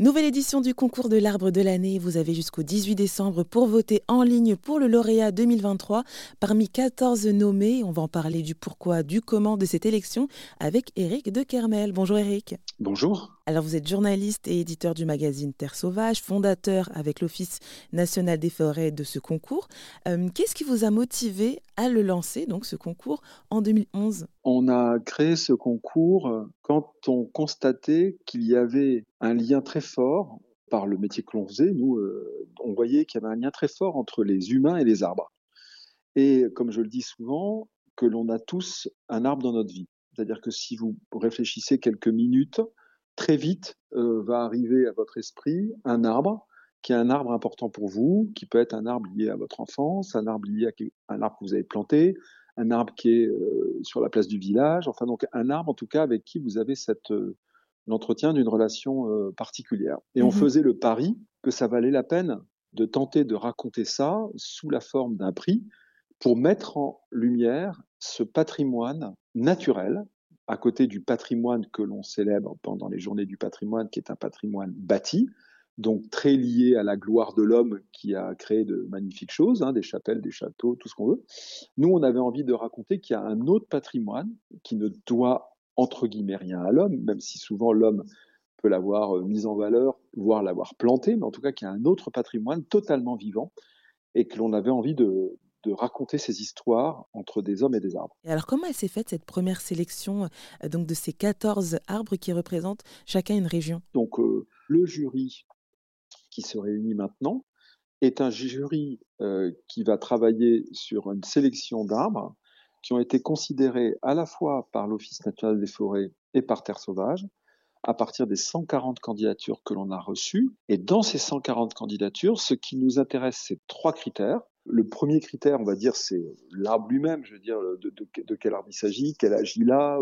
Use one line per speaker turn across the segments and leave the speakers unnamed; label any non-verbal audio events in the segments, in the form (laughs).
Nouvelle édition du concours de l'arbre de l'année. Vous avez jusqu'au 18 décembre pour voter en ligne pour le lauréat 2023. Parmi 14 nommés, on va en parler du pourquoi, du comment de cette élection avec Eric de Kermel. Bonjour Eric.
Bonjour.
Alors vous êtes journaliste et éditeur du magazine Terre Sauvage, fondateur avec l'Office national des forêts de ce concours. Euh, qu'est-ce qui vous a motivé à le lancer, donc ce concours, en 2011
On a créé ce concours euh, quand on constatait qu'il y avait un lien très fort par le métier que l'on faisait. Nous, euh, on voyait qu'il y avait un lien très fort entre les humains et les arbres. Et comme je le dis souvent, que l'on a tous un arbre dans notre vie. C'est-à-dire que si vous réfléchissez quelques minutes, très vite euh, va arriver à votre esprit un arbre qui est un arbre important pour vous, qui peut être un arbre lié à votre enfance, un arbre lié à un arbre que vous avez planté, un arbre qui est euh, sur la place du village, enfin donc un arbre en tout cas avec qui vous avez cette euh, l'entretien d'une relation particulière. Et on mmh faisait le pari que ça valait la peine de tenter de raconter ça sous la forme d'un prix pour mettre en lumière ce patrimoine naturel à côté du patrimoine que l'on célèbre pendant les journées du patrimoine, qui est un patrimoine bâti, donc très lié à la gloire de l'homme qui a créé de magnifiques choses, hein, des chapelles, des châteaux, tout ce qu'on veut. Nous, on avait envie de raconter qu'il y a un autre patrimoine qui ne doit entre guillemets rien à l'homme, même si souvent l'homme peut l'avoir euh, mis en valeur, voire l'avoir planté, mais en tout cas qu'il y a un autre patrimoine totalement vivant et que l'on avait envie de, de raconter ces histoires entre des hommes et des arbres.
Et alors comment elle s'est faite cette première sélection euh, donc de ces 14 arbres qui représentent chacun une région?
Donc euh, le jury qui se réunit maintenant est un jury euh, qui va travailler sur une sélection d'arbres qui ont été considérés à la fois par l'Office national des forêts et par Terre sauvage à partir des 140 candidatures que l'on a reçues. Et dans ces 140 candidatures, ce qui nous intéresse, c'est trois critères. Le premier critère, on va dire, c'est l'arbre lui-même, je veux dire, de, de, quel arbre il s'agit, quel âge il a.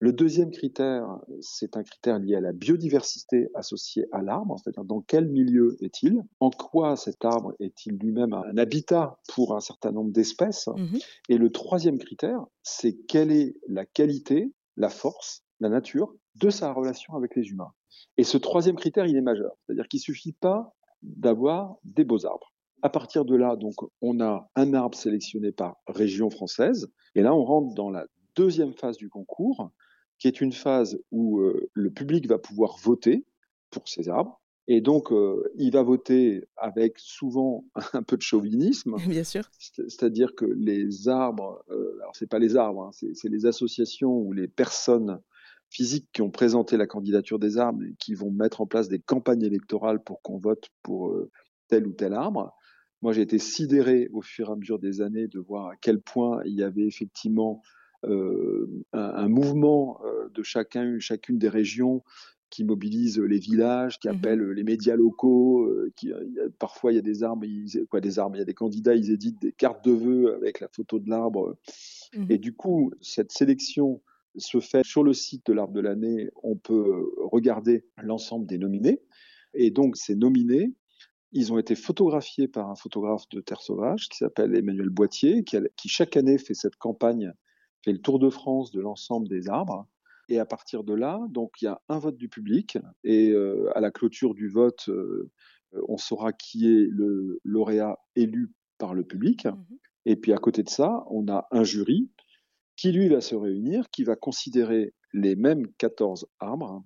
Le deuxième critère, c'est un critère lié à la biodiversité associée à l'arbre, c'est-à-dire dans quel milieu est-il, en quoi cet arbre est-il lui-même un habitat pour un certain nombre d'espèces. Mmh Et le troisième critère, c'est quelle est la qualité, la force, la nature de sa relation avec les humains. Et ce troisième critère, il est majeur, c'est-à-dire qu'il suffit pas d'avoir des beaux arbres. À partir de là, donc, on a un arbre sélectionné par région française. Et là, on rentre dans la deuxième phase du concours, qui est une phase où euh, le public va pouvoir voter pour ces arbres. Et donc, euh, il va voter avec souvent (laughs) un peu de chauvinisme. (laughs)
Bien sûr.
C'est-à-dire que les arbres, euh, alors c'est pas les arbres, hein, c'est les associations ou les personnes physiques qui ont présenté la candidature des arbres et qui vont mettre en place des campagnes électorales pour qu'on vote pour tel ou tel arbre. Moi, j'ai été sidéré au fur et à mesure des années de voir à quel point il y avait effectivement euh, un, mouvement euh, de chacun, chacune des régions qui mobilise les villages, qui mmh appelle les médias locaux, euh, qui, parfois il y a des quoi des arbres, il y a des candidats, ils éditent des cartes de vœux avec la photo de l'arbre. Mmh et du coup, cette sélection se fait sur le site de l'arbre de l'année, on peut regarder l'ensemble des nominés. Et donc, ces nominés ils ont été photographiés par un photographe de Terre Sauvage qui s'appelle Emmanuel Boitier, qui, chaque année fait cette campagne, fait le tour de France de l'ensemble des arbres. Et à partir de là, donc il y a un vote du public et euh, à la clôture du vote, euh, on saura qui est le lauréat élu par le public. Mmh et puis à côté de ça, on a un jury qui lui va se réunir, qui va considérer les mêmes 14 arbres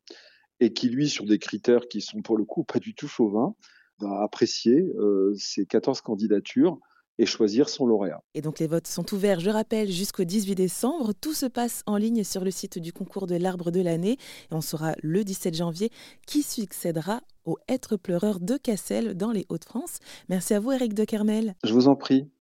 et qui lui, sur des critères qui sont pour le coup pas du tout chauvins, va apprécier euh, ces 14 candidatures et choisir son lauréat.
Et donc les votes sont ouverts, je rappelle, jusqu'au 18 décembre. Tout se passe en ligne sur le site du concours de l'arbre de l'année. Et on saura le 17 janvier qui succédera au être pleureur de Cassel dans les Hauts-de-France. Merci à vous Eric de Kermel.
Je vous en prie.